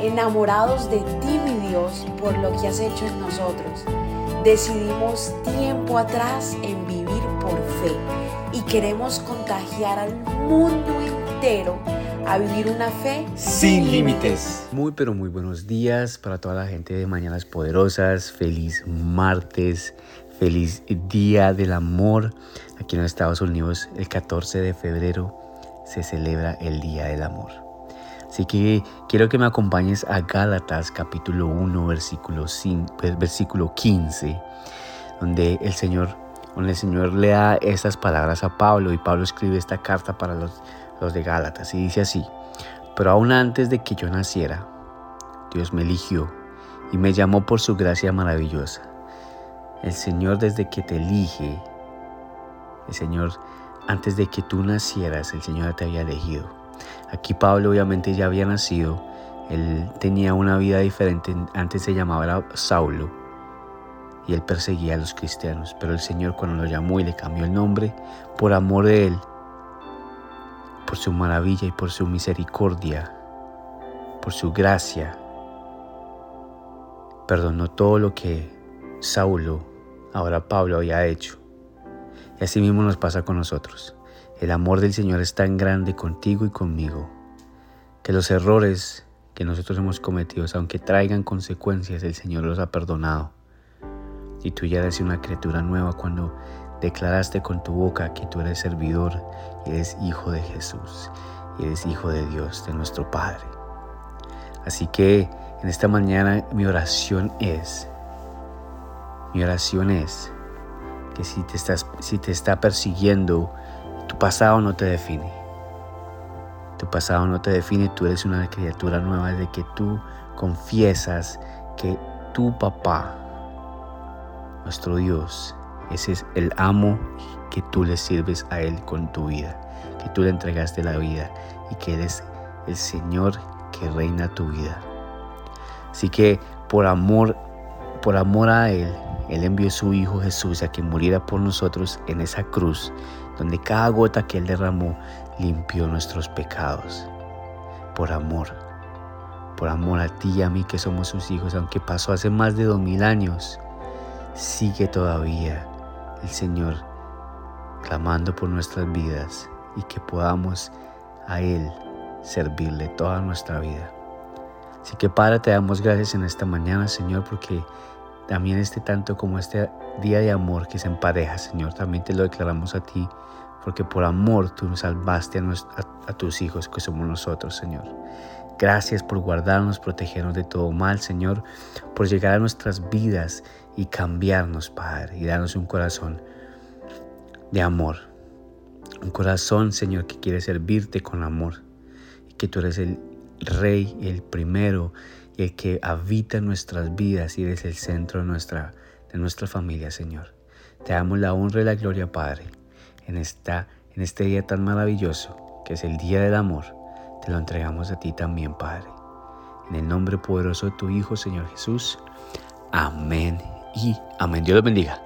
enamorados de ti, mi Dios, por lo que has hecho en nosotros. Decidimos tiempo atrás en vivir por fe y queremos contagiar al mundo entero a vivir una fe sin límites. Muy pero muy buenos días para toda la gente de Mañanas Poderosas. Feliz martes, feliz Día del Amor. Aquí en Estados Unidos el 14 de febrero se celebra el Día del Amor. Así que quiero que me acompañes a Gálatas capítulo 1 versículo, 5, pues, versículo 15, donde el Señor donde el Señor le da estas palabras a Pablo y Pablo escribe esta carta para los, los de Gálatas y dice así, pero aún antes de que yo naciera, Dios me eligió y me llamó por su gracia maravillosa. El Señor desde que te elige, el Señor antes de que tú nacieras, el Señor te había elegido. Aquí Pablo obviamente ya había nacido, él tenía una vida diferente, antes se llamaba Saulo y él perseguía a los cristianos, pero el Señor cuando lo llamó y le cambió el nombre, por amor de él, por su maravilla y por su misericordia, por su gracia, perdonó todo lo que Saulo, ahora Pablo, había hecho. Y así mismo nos pasa con nosotros. El amor del Señor es tan grande contigo y conmigo, que los errores que nosotros hemos cometido, aunque traigan consecuencias, el Señor los ha perdonado. Y tú ya eres una criatura nueva cuando declaraste con tu boca que tú eres servidor y eres hijo de Jesús, y eres hijo de Dios, de nuestro Padre. Así que en esta mañana mi oración es, mi oración es que si te, estás, si te está persiguiendo, tu pasado no te define. Tu pasado no te define, tú eres una criatura nueva desde que tú confiesas que tu papá, nuestro Dios, ese es el amo que tú le sirves a Él con tu vida, que tú le entregaste la vida y que eres el Señor que reina tu vida. Así que por amor, por amor a Él, Él envió a su Hijo Jesús a que muriera por nosotros en esa cruz, donde cada gota que Él derramó limpió nuestros pecados. Por amor, por amor a ti y a mí que somos sus hijos, aunque pasó hace más de dos mil años, sigue todavía el Señor clamando por nuestras vidas y que podamos a Él servirle toda nuestra vida. Así que Padre, te damos gracias en esta mañana, Señor, porque también este tanto como este día de amor que se empareja, Señor, también te lo declaramos a ti, porque por amor tú nos salvaste a, a tus hijos que somos nosotros, Señor. Gracias por guardarnos, protegernos de todo mal, Señor, por llegar a nuestras vidas y cambiarnos, Padre, y darnos un corazón de amor. Un corazón, Señor, que quiere servirte con amor. Y que tú eres el Rey, el primero, el que habita en nuestras vidas y eres el centro de nuestra, de nuestra familia, Señor. Te damos la honra y la gloria, Padre, en, esta, en este día tan maravilloso, que es el Día del Amor. Te lo entregamos a ti también, Padre. En el nombre poderoso de tu Hijo, Señor Jesús. Amén y amén. Dios los bendiga.